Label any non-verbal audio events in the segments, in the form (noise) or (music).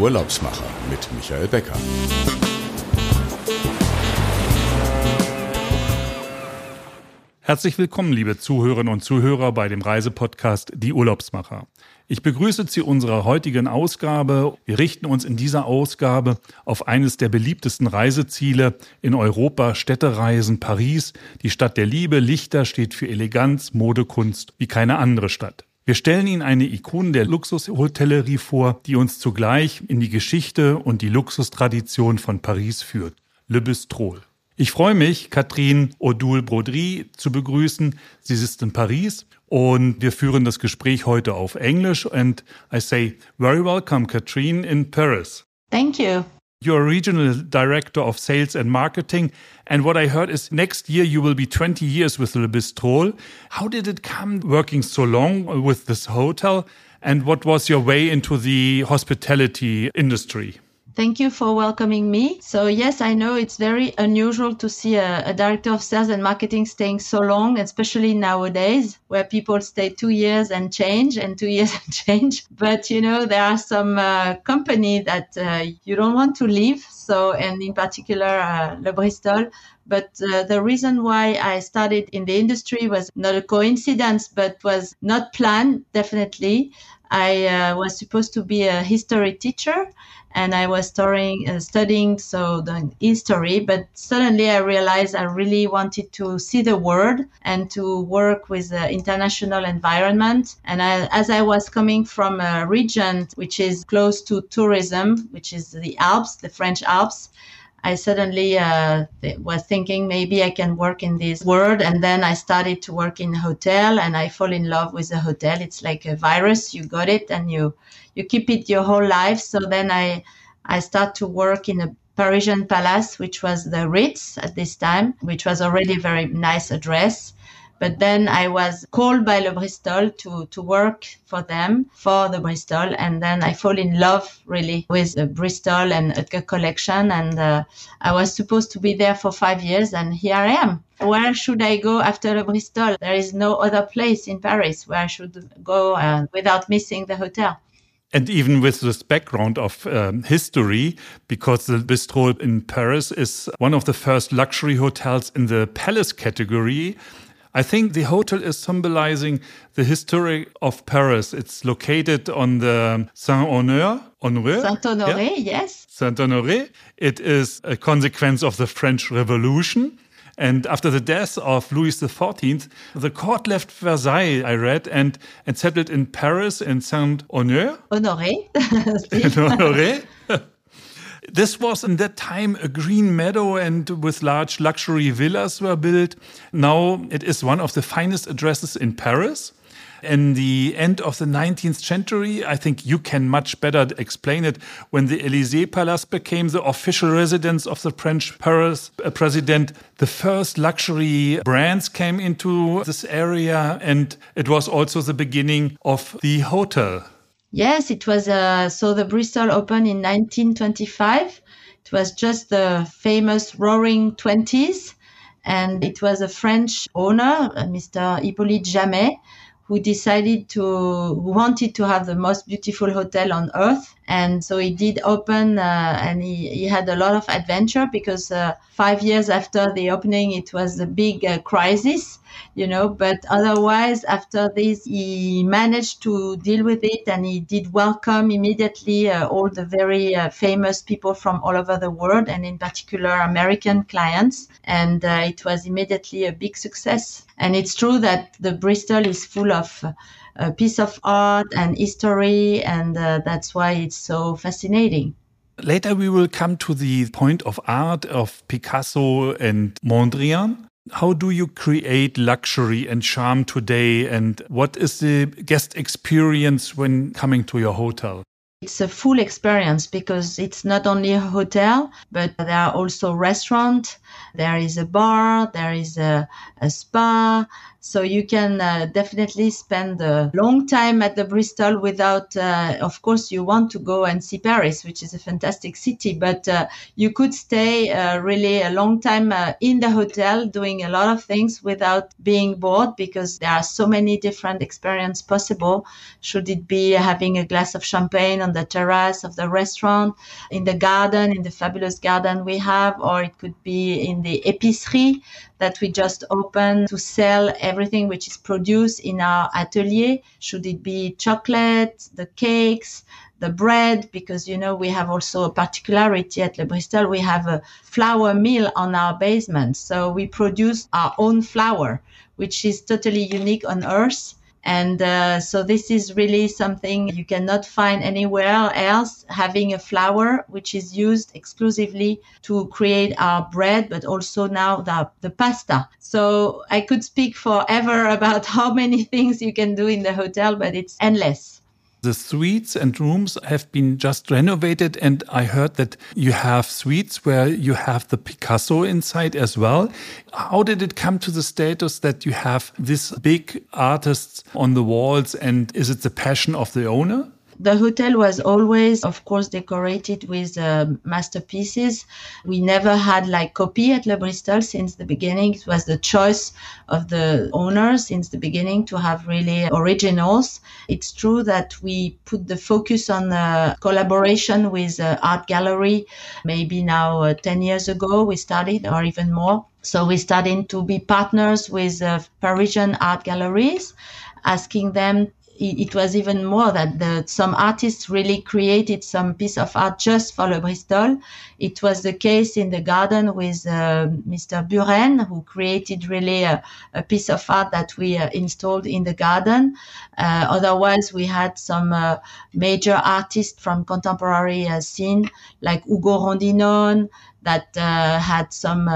Urlaubsmacher mit Michael Becker. Herzlich willkommen, liebe Zuhörerinnen und Zuhörer, bei dem Reisepodcast Die Urlaubsmacher. Ich begrüße zu unserer heutigen Ausgabe. Wir richten uns in dieser Ausgabe auf eines der beliebtesten Reiseziele in Europa, Städtereisen Paris. Die Stadt der Liebe, Lichter steht für Eleganz, Mode, Kunst wie keine andere Stadt. Wir stellen Ihnen eine Ikone der Luxushotellerie vor, die uns zugleich in die Geschichte und die Luxustradition von Paris führt. Le Bistrol. Ich freue mich, Catherine Odul-Brodry zu begrüßen. Sie ist in Paris und wir führen das Gespräch heute auf Englisch. And I say, very welcome, Catherine, in Paris. Thank you. You're regional director of sales and marketing. And what I heard is next year you will be 20 years with Le Bristol. How did it come working so long with this hotel? And what was your way into the hospitality industry? Thank you for welcoming me. So yes, I know it's very unusual to see a, a, director of sales and marketing staying so long, especially nowadays where people stay two years and change and two (laughs) years and change. But you know, there are some uh, company that uh, you don't want to leave. So, and in particular, uh, Le Bristol. But uh, the reason why I started in the industry was not a coincidence, but was not planned, definitely. I uh, was supposed to be a history teacher and I was studying, uh, studying so the history, but suddenly I realized I really wanted to see the world and to work with the international environment. And I, as I was coming from a region which is close to tourism, which is the Alps, the French Alps, I suddenly uh, was thinking maybe I can work in this world. And then I started to work in a hotel and I fall in love with the hotel. It's like a virus. You got it and you, you keep it your whole life. So then I, I start to work in a Parisian palace, which was the Ritz at this time, which was already a very nice address. But then I was called by Le Bristol to, to work for them, for the Bristol. And then I fall in love really with the Bristol and the collection. And uh, I was supposed to be there for five years. And here I am. Where should I go after Le Bristol? There is no other place in Paris where I should go uh, without missing the hotel. And even with this background of um, history, because the Bristol in Paris is one of the first luxury hotels in the palace category, I think the hotel is symbolizing the history of Paris. It's located on the Saint-Honor. Honore, Saint-Honoré, yeah? yes. Saint-Honoré. It is a consequence of the French Revolution. And after the death of Louis XIV, the court left Versailles, I read, and, and settled in Paris in Saint-Honor. Honoré. (laughs) (laughs) Honoré. This was in that time a green meadow and with large luxury villas were built. Now it is one of the finest addresses in Paris. In the end of the 19th century, I think you can much better explain it. When the Elysee Palace became the official residence of the French Paris uh, president, the first luxury brands came into this area, and it was also the beginning of the hotel. Yes, it was. Uh, so the Bristol opened in 1925. It was just the famous Roaring Twenties, and it was a French owner, uh, Mr. Hippolyte Jamet, who decided to who wanted to have the most beautiful hotel on earth and so he did open uh, and he, he had a lot of adventure because uh, five years after the opening it was a big uh, crisis you know but otherwise after this he managed to deal with it and he did welcome immediately uh, all the very uh, famous people from all over the world and in particular american clients and uh, it was immediately a big success and it's true that the bristol is full of a piece of art and history, and uh, that's why it's so fascinating. Later, we will come to the point of art of Picasso and Mondrian. How do you create luxury and charm today? And what is the guest experience when coming to your hotel? It's a full experience because it's not only a hotel, but there are also restaurants, there is a bar, there is a, a spa, So you can uh, definitely spend a long time at the Bristol without, uh, of course, you want to go and see Paris, which is a fantastic city, but uh, you could stay uh, really a long time uh, in the hotel doing a lot of things without being bored because there are so many different experiences possible. Should it be having a glass of champagne on the terrace of the restaurant, in the garden, in the fabulous garden we have, or it could be in the épicerie that we just open to sell everything which is produced in our atelier. Should it be chocolate, the cakes, the bread, because you know we have also a particularity at Le Bristol. We have a flour mill on our basement, so we produce our own flour, which is totally unique on Earth. And uh, so this is really something you cannot find anywhere else, having a flour which is used exclusively to create our bread, but also now the, the pasta. So I could speak forever (laughs) about how many things you can do in the hotel, but it's endless. The suites and rooms have been just renovated, and I heard that you have suites where you have the Picasso inside as well. How did it come to the status that you have this big artists on the walls, and is it the passion of the owner? The hotel was always, of course, decorated with uh, masterpieces. We never had like copy at Le Bristol since the beginning. It was the choice of the owner since the beginning to have really originals. It's true that we put the focus on uh, collaboration with uh, art gallery. Maybe now uh, 10 years ago we started or even more. So we started to be partners with uh, Parisian art galleries asking them it, was even more that the, some artists really created some piece of art just for Le Bristol. It was the case in the garden with uh, Mr. Buren, who created really a, a, piece of art that we uh, installed in the garden. Uh, otherwise, we had some uh, major artists from contemporary uh, scene like Ugo Rondinone that uh, had some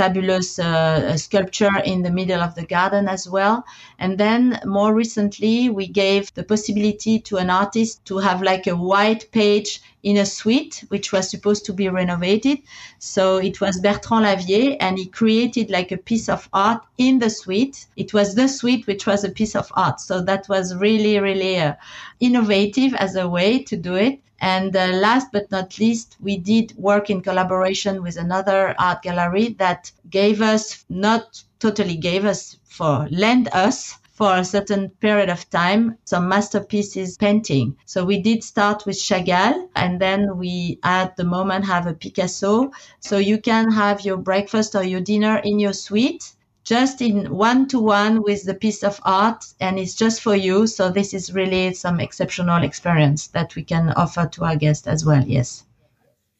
fabulous uh, sculpture in the middle of the garden as well. And then more recently, we gave the possibility to an artist to have like a white page in a suite, which was supposed to be renovated. So it was Bertrand Lavier, and he created like a piece of art in the suite. It was the suite, which was a piece of art. So that was really, really uh, innovative as a way to do it. And uh, last but not least, we did work in collaboration with another art gallery that gave us, not totally gave us, for lend us for a certain period of time some masterpieces painting. So we did start with Chagall and then we at the moment have a Picasso. So you can have your breakfast or your dinner in your suite just in one to one with the piece of art and it's just for you so this is really some exceptional experience that we can offer to our guests as well yes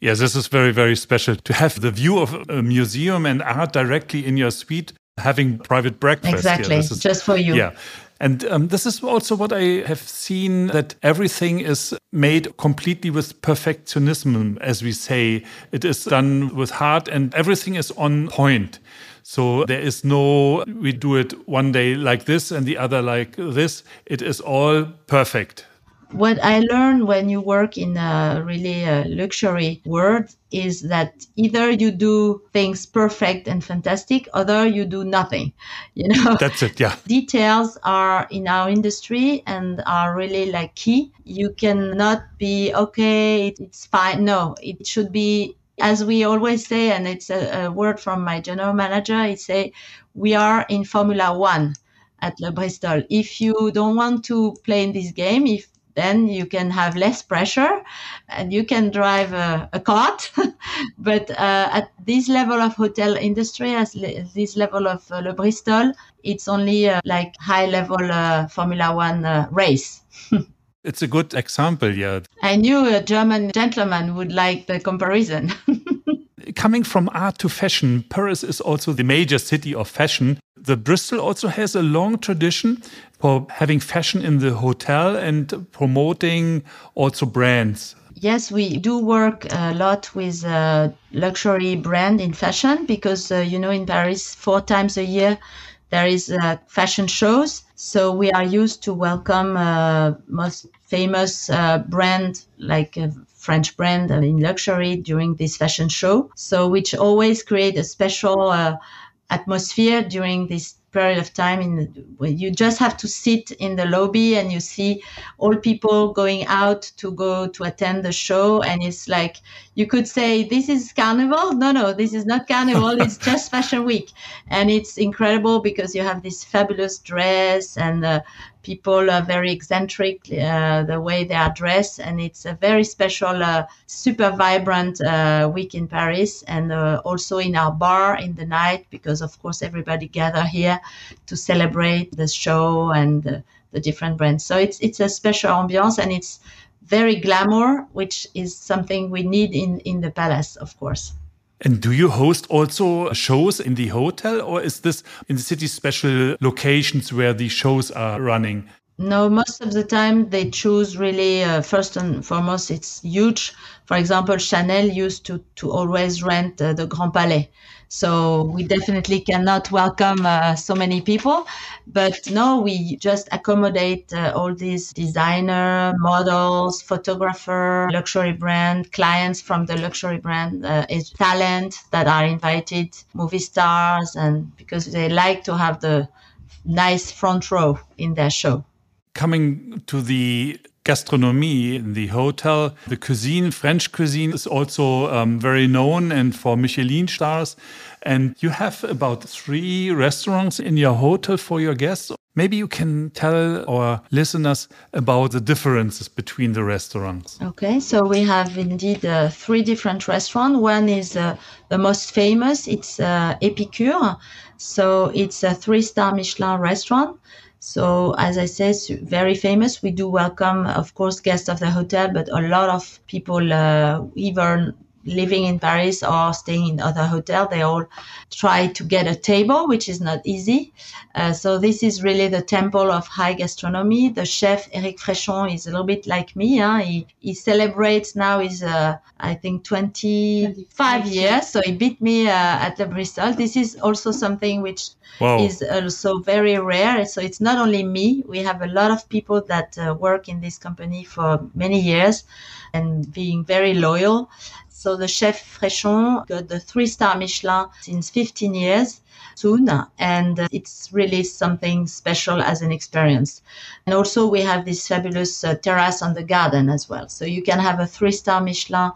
Yes, this is very, very special to have the view of a museum and art directly in your suite, having private breakfast. Exactly, is, just for you. Yeah. And um, this is also what I have seen that everything is made completely with perfectionism, as we say. It is done with heart and everything is on point. So there is no, we do it one day like this and the other like this. It is all perfect. What I learned when you work in a really uh, luxury world is that either you do things perfect and fantastic, or you do nothing. (laughs) You know, that's it. Yeah, details are in our industry and are really like key. You cannot be okay. It's fine. No, it should be as we always say, and it's a, a word from my general manager, he say, we are in Formula One at Le Bristol. If you don't want to play in this game, if then you can have less pressure and you can drive a, a cart. (laughs) but uh, at this level of hotel industry, as le- this level of uh, Le Bristol, it's only uh, like high level uh, Formula One uh, race. (laughs) It's a good example, yeah. I knew a German gentleman would like the comparison. (laughs) Coming from art to fashion, Paris is also the major city of fashion. The Bristol also has a long tradition for having fashion in the hotel and promoting also brands. Yes, we do work a lot with a luxury brand in fashion because, uh, you know, in Paris, four times a year, there is uh, fashion shows. So we are used to welcome uh, most famous uh, brand like a French brand in luxury during this fashion show. So which always create a special uh, atmosphere during this period of time in when you just have to sit in the lobby and you see all people going out to go to attend the show. And it's like you could say this is carnival? No no this is not carnival. It's (laughs) just fashion week. And it's incredible because you have this fabulous dress and uh, people are very eccentric uh, the way they are dressed and it's a very special uh, super vibrant uh, week in paris and uh, also in our bar in the night because of course everybody gather here to celebrate the show and the, the different brands. So it's it's a special ambiance and it's very glamour which is something we need in in the palace of course and do you host also shows in the hotel, or is this in the city special locations where the shows are running? No, most of the time they choose really uh, first and foremost. It's huge. For example, Chanel used to to always rent uh, the Grand Palais, so we definitely cannot welcome uh, so many people. But no, we just accommodate uh, all these designer, models, photographer, luxury brand, clients from the luxury brand, uh, talent that are invited, movie stars, and because they like to have the nice front row in their show. Coming to the gastronomy in the hotel. The cuisine, French cuisine, is also um, very known and for Michelin stars. And you have about three restaurants in your hotel for your guests. Maybe you can tell our listeners about the differences between the restaurants. Okay, so we have indeed uh, three different restaurants. One is uh, the most famous, it's uh, Epicure. So it's a three star Michelin restaurant. So, as I said, very famous. We do welcome, of course, guests of the hotel, but a lot of people, uh, even living in Paris or staying in other hotel, they all try to get a table, which is not easy. Uh, so this is really the temple of high gastronomy. The chef Eric Fréchon is a little bit like me. Huh? He he celebrates now is uh, I think 25 years, so he beat me uh, at the Bristol. This is also something which is also very rare. So it's not only me. We have a lot of people that uh, work in this company for many years and being very loyal. So the chef Fréchon got the three star Michelin since 15 years soon, and it's really something special as an experience. And also we have this fabulous uh, terrace on the garden as well. So you can have a three star Michelin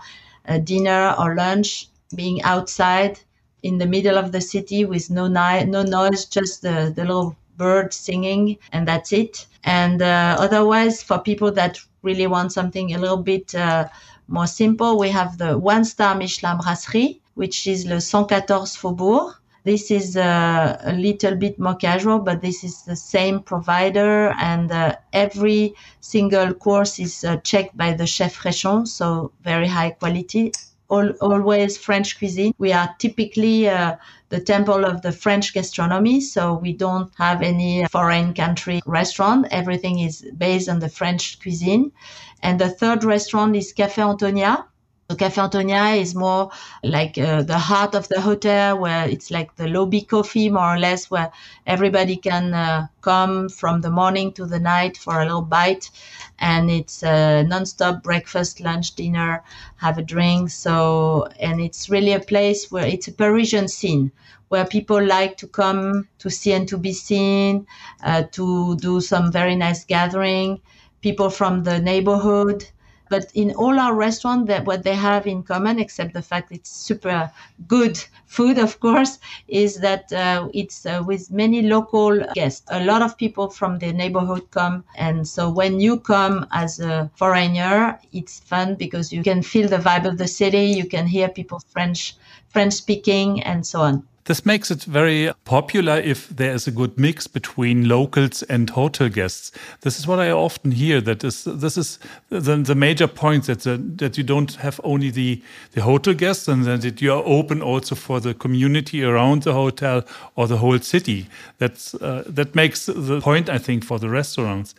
uh, dinner or lunch being outside in the middle of the city with no, ni- no noise, just the, the little bird singing, and that's it. And uh, otherwise, for people that really want something a little bit uh, more simple, we have the one star Michelin Brasserie, which is le 114 Faubourg. This is uh, a little bit more casual, but this is the same provider, and uh, every single course is uh, checked by the chef Fréchon, so very high quality. All, always French cuisine. We are typically uh, the temple of the French gastronomy, so we don't have any foreign country restaurant. Everything is based on the French cuisine. And the third restaurant is Café Antonia. So Café Antonia is more like uh, the heart of the hotel, where it's like the lobby coffee, more or less, where everybody can uh, come from the morning to the night for a little bite, and it's a non-stop breakfast, lunch, dinner, have a drink. So, and it's really a place where it's a Parisian scene where people like to come to see and to be seen, uh, to do some very nice gathering people from the neighborhood. But in all our restaurants, that what they have in common, except the fact it's super good food, of course, is that uh, it's uh, with many local guests. A lot of people from the neighborhood come, and so when you come as a foreigner, it's fun because you can feel the vibe of the city. You can hear people French, French speaking, and so on. This makes it very popular if there is a good mix between locals and hotel guests. This is what I often hear. That is, this is the, the major point that the, that you don't have only the the hotel guests, and that you are open also for the community around the hotel or the whole city. That's uh, that makes the point, I think, for the restaurants.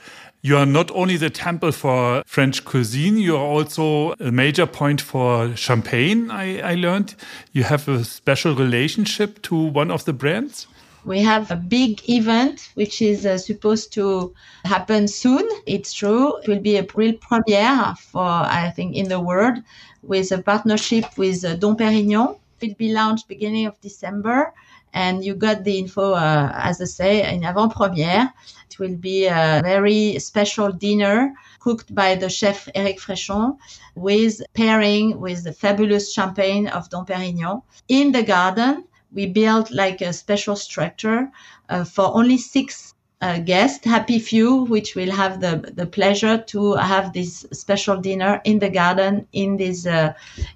You are not only the temple for French cuisine, you are also a major point for champagne. I, I learned you have a special relationship to one of the brands. We have a big event which is uh, supposed to happen soon. It's true. It will be a real premiere for, I think, in the world with a partnership with uh, Dom Perignon. It will be launched beginning of December And you got the info, uh, as I say, in avant-première. It will be a very special dinner cooked by the chef Eric Fréchon with pairing with the fabulous champagne of Dom Perignon. In the garden, we built like a special structure uh, for only six uh, guests, happy few, which will have the, the pleasure to have this special dinner in the garden in this uh,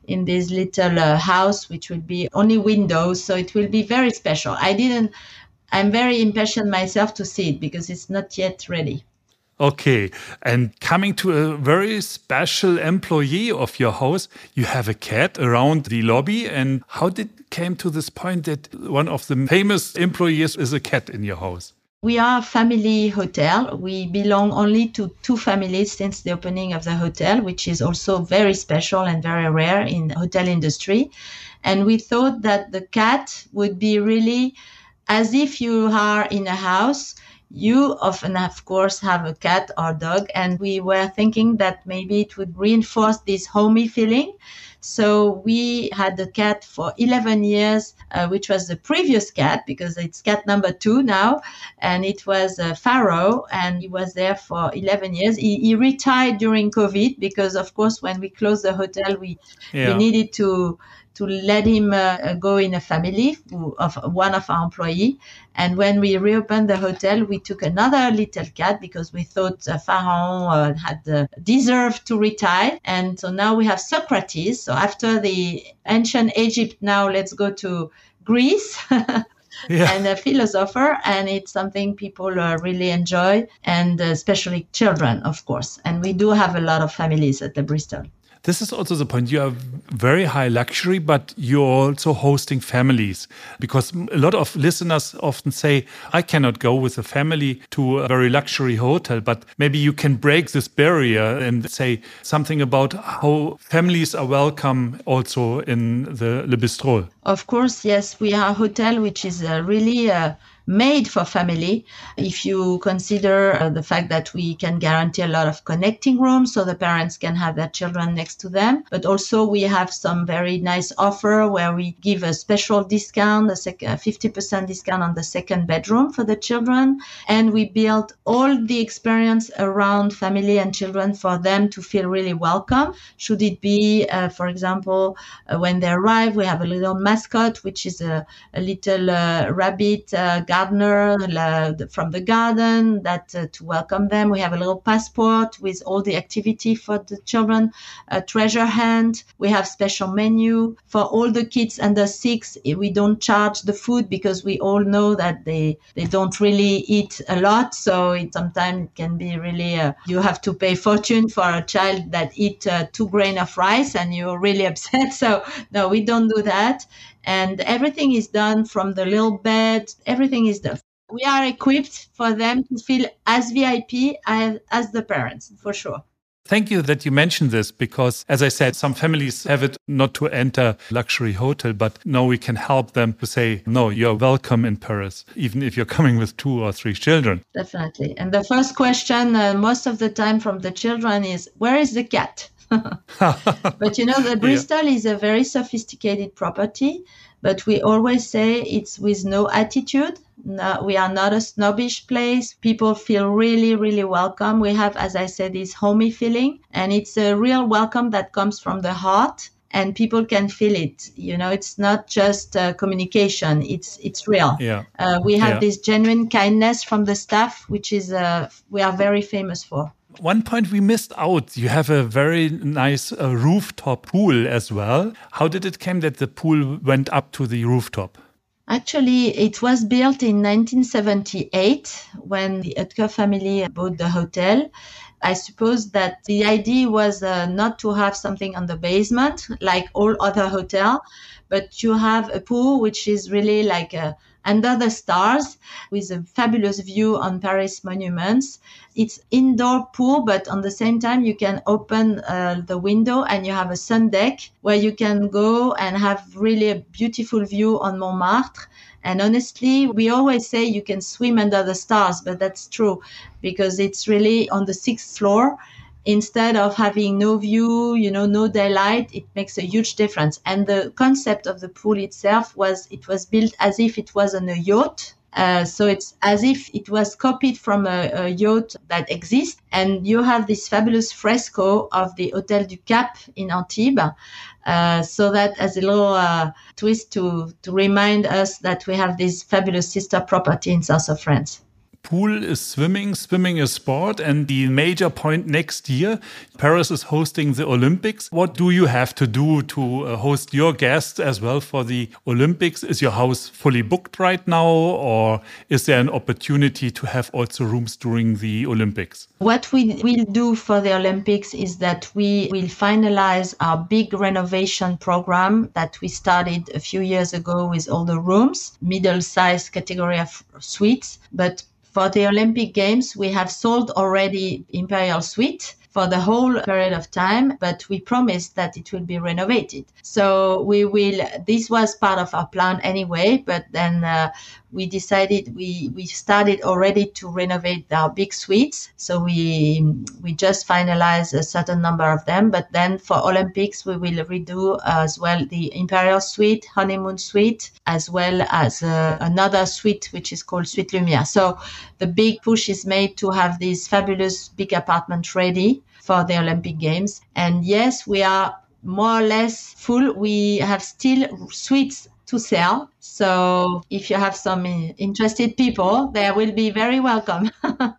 in this little uh, house, which will be only windows, so it will be very special. I didn't. I'm very impatient myself to see it because it's not yet ready. Okay. And coming to a very special employee of your house, you have a cat around the lobby. And how did it came to this point that one of the famous employees is a cat in your house? We are a family hotel. We belong only to two families since the opening of the hotel, which is also very special and very rare in the hotel industry. And we thought that the cat would be really as if you are in a house you often, of course, have a cat or dog, and we were thinking that maybe it would reinforce this homey feeling. So we had the cat for 11 years, uh, which was the previous cat because it's cat number two now. And it was uh, Pharaoh and he was there for 11 years. He, he, retired during COVID because, of course, when we closed the hotel, we, yeah. we needed to to let him uh, go in a family of one of our employee. And when we reopened the hotel, we took another little cat because we thought uh, Pharaon uh, had uh, deserved to retire. And so now we have Socrates. So after the ancient Egypt, now let's go to Greece. (laughs) yeah. and a philosopher, and it's something people uh, really enjoy, and uh, especially children, of course. And we do have a lot of families at the Bristol. This is also the point. You are very high luxury, but you're also hosting families because a lot of listeners often say, I cannot go with a family to a very luxury hotel, but maybe you can break this barrier and say something about how families are welcome also in the Le Bristol. Of course, yes. We are a hotel which is uh, really uh, made for family. If you consider uh, the fact that we can guarantee a lot of connecting rooms so the parents can have their children next to them, but also we have some very nice offer where we give a special discount, a sec- 50% discount on the second bedroom for the children. And we build all the experience around family and children for them to feel really welcome. Should it be, uh, for example, uh, when they arrive, we have a little mascot, which is a, a little uh, rabbit uh, gardener from the garden that uh, to welcome them. We have a little passport with all the activity for the children, a treasure hunt. We have special menu for all the kids under six. We don't charge the food because we all know that they they don't really eat a lot. So it sometimes it can be really uh, you have to pay fortune for a child that eat uh, two grain of rice and you're really (laughs) upset. So no, we don't do that and everything is done from the little bed everything is done we are equipped for them to feel as vip as, as the parents for sure Thank you that you mentioned this because, as I said, some families have it not to enter luxury hotel, but now we can help them to say, no, you're welcome in Paris, even if you're coming with two or three children. Definitely. And the first question, uh, most of the time from the children, is, where is the cat? (laughs) but you know, the Bristol yeah. is a very sophisticated property, but we always say it's with no attitude. No, we are not a snobbish place. People feel really, really welcome. We have, as I said, this homey feeling, and it's a real welcome that comes from the heart and people can feel it you know it's not just uh, communication it's it's real yeah uh, we have yeah. this genuine kindness from the staff which is uh, we are very famous for one point we missed out. You have a very nice uh, rooftop pool as well. How did it come that the pool went up to the rooftop? Actually, it was built in 1978 when the Oetker family bought the hotel. I suppose that the idea was uh, not to have something on the basement like all other hotel, but to have a pool which is really like a under the stars with a fabulous view on Paris monuments. It's indoor pool, but on the same time, you can open uh, the window and you have a sun deck where you can go and have really a beautiful view on Montmartre. And honestly, we always say you can swim under the stars, but that's true because it's really on the sixth floor instead of having no view, you know, no daylight, it makes a huge difference. And the concept of the pool itself was it was built as if it was on a yacht. Uh, so it's as if it was copied from a, a, yacht that exists. And you have this fabulous fresco of the Hotel du Cap in Antibes. Uh, so that as a little uh, twist to, to remind us that we have this fabulous sister property in south of France pool is swimming, swimming is sport, and the major point next year, Paris is hosting the Olympics. What do you have to do to uh, host your guests as well for the Olympics? Is your house fully booked right now, or is there an opportunity to have also rooms during the Olympics? What we will do for the Olympics is that we will finalize our big renovation program that we started a few years ago with all the rooms, middle sized category of suites, but for the Olympic Games, we have sold already Imperial Suite for the whole period of time, but we promised that it will be renovated. So we will, this was part of our plan anyway, but then uh, we decided we, we started already to renovate our big suites. So we, we just finalized a certain number of them, but then for Olympics, we will redo as well the Imperial Suite, Honeymoon Suite, as well as uh, another suite, which is called Suite Lumière. So the big push is made to have these fabulous big apartments ready for the Olympic Games. And yes, we are more or less full. We have still suites to sell. So if you have some interested people, they will be very welcome. (laughs)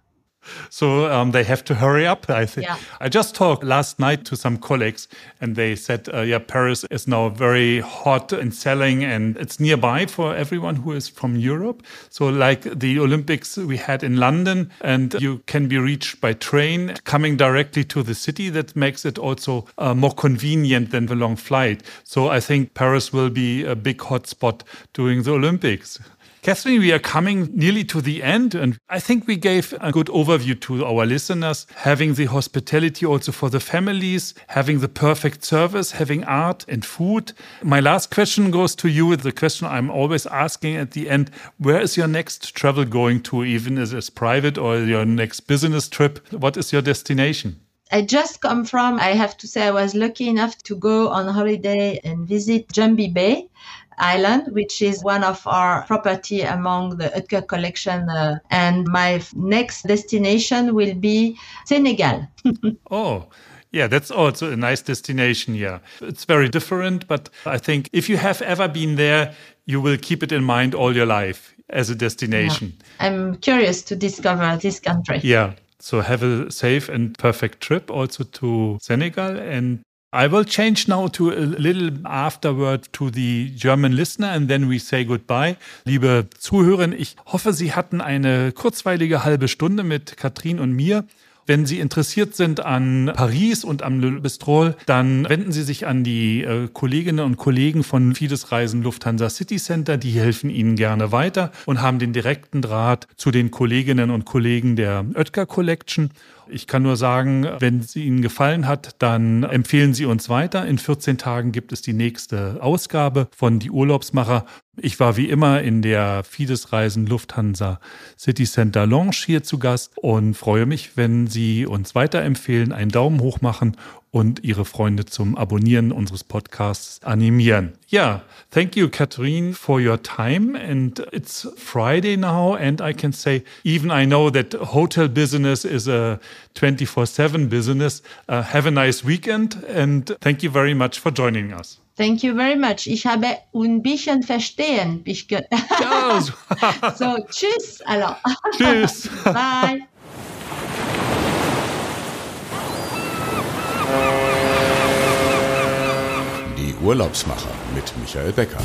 So um, they have to hurry up, I think. Yeah. I just talked last night to some colleagues and they said, uh, yeah, Paris is now very hot in selling and it's nearby for everyone who is from Europe. So, like the Olympics we had in London, and you can be reached by train coming directly to the city. That makes it also uh, more convenient than the long flight. So, I think Paris will be a big hotspot during the Olympics. Catherine, we are coming nearly to the end, and I think we gave a good overview to our listeners, having the hospitality also for the families, having the perfect service, having art and food. My last question goes to you, the question I'm always asking at the end where is your next travel going to, even as it's private or your next business trip? What is your destination? I just come from, I have to say, I was lucky enough to go on holiday and visit Jumby Bay Island, which is one of our property among the Oetker collection. Uh, and my next destination will be Senegal. (laughs) oh. Yeah, that's also a nice destination. Yeah, it's very different, but I think if you have ever been there, you will keep it in mind all your life as a destination. Yeah. I'm curious to discover this country. Yeah. So have a safe and perfect trip also to Senegal and I will change now to a little afterword to the German listener and then we say goodbye. Liebe Zuhörerinnen, ich hoffe, Sie hatten eine kurzweilige halbe Stunde mit Katrin und mir. Wenn Sie interessiert sind an Paris und am Le Bistrol, dann wenden Sie sich an die äh, Kolleginnen und Kollegen von Fides Reisen Lufthansa City Center. Die helfen Ihnen gerne weiter und haben den direkten Draht zu den Kolleginnen und Kollegen der Oetker Collection. Ich kann nur sagen, wenn es Ihnen gefallen hat, dann empfehlen Sie uns weiter. In 14 Tagen gibt es die nächste Ausgabe von Die Urlaubsmacher. Ich war wie immer in der Fides Reisen Lufthansa City Center Lounge hier zu Gast und freue mich, wenn Sie uns weiterempfehlen, einen Daumen hoch machen und Ihre Freunde zum Abonnieren unseres Podcasts animieren. Ja, thank you, Catherine, for your time. And it's Friday now, and I can say, even I know that hotel business is a 24 7 business. Uh, have a nice weekend, and thank you very much for joining us. Thank you very much. Ich habe ein bisschen verstehen. So. (laughs) so, tschüss. Alors. Tschüss. (laughs) Bye. Die Urlaubsmacher mit Michael Becker.